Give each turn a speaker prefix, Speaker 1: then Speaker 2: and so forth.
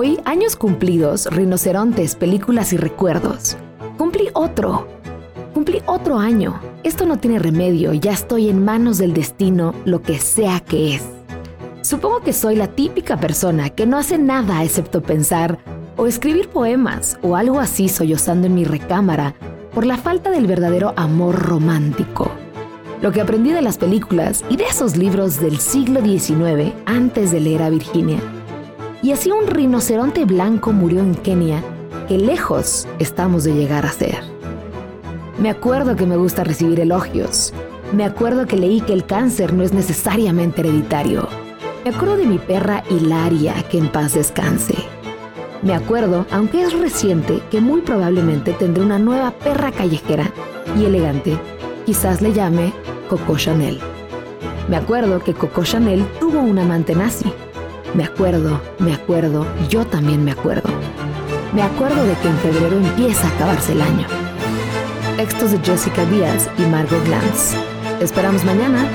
Speaker 1: Años cumplidos, rinocerontes, películas y recuerdos. Cumplí otro. Cumplí otro año. Esto no tiene remedio, ya estoy en manos del destino, lo que sea que es. Supongo que soy la típica persona que no hace nada excepto pensar o escribir poemas o algo así sollozando en mi recámara por la falta del verdadero amor romántico. Lo que aprendí de las películas y de esos libros del siglo XIX antes de leer a Virginia. Y así un rinoceronte blanco murió en Kenia, que lejos estamos de llegar a ser. Me acuerdo que me gusta recibir elogios. Me acuerdo que leí que el cáncer no es necesariamente hereditario. Me acuerdo de mi perra Hilaria, que en paz descanse. Me acuerdo, aunque es reciente, que muy probablemente tendré una nueva perra callejera y elegante. Quizás le llame Coco Chanel. Me acuerdo que Coco Chanel tuvo un amante nazi. Me acuerdo, me acuerdo, yo también me acuerdo. Me acuerdo de que en febrero empieza a acabarse el año. Textos de Jessica Díaz y Margot Glantz. esperamos mañana.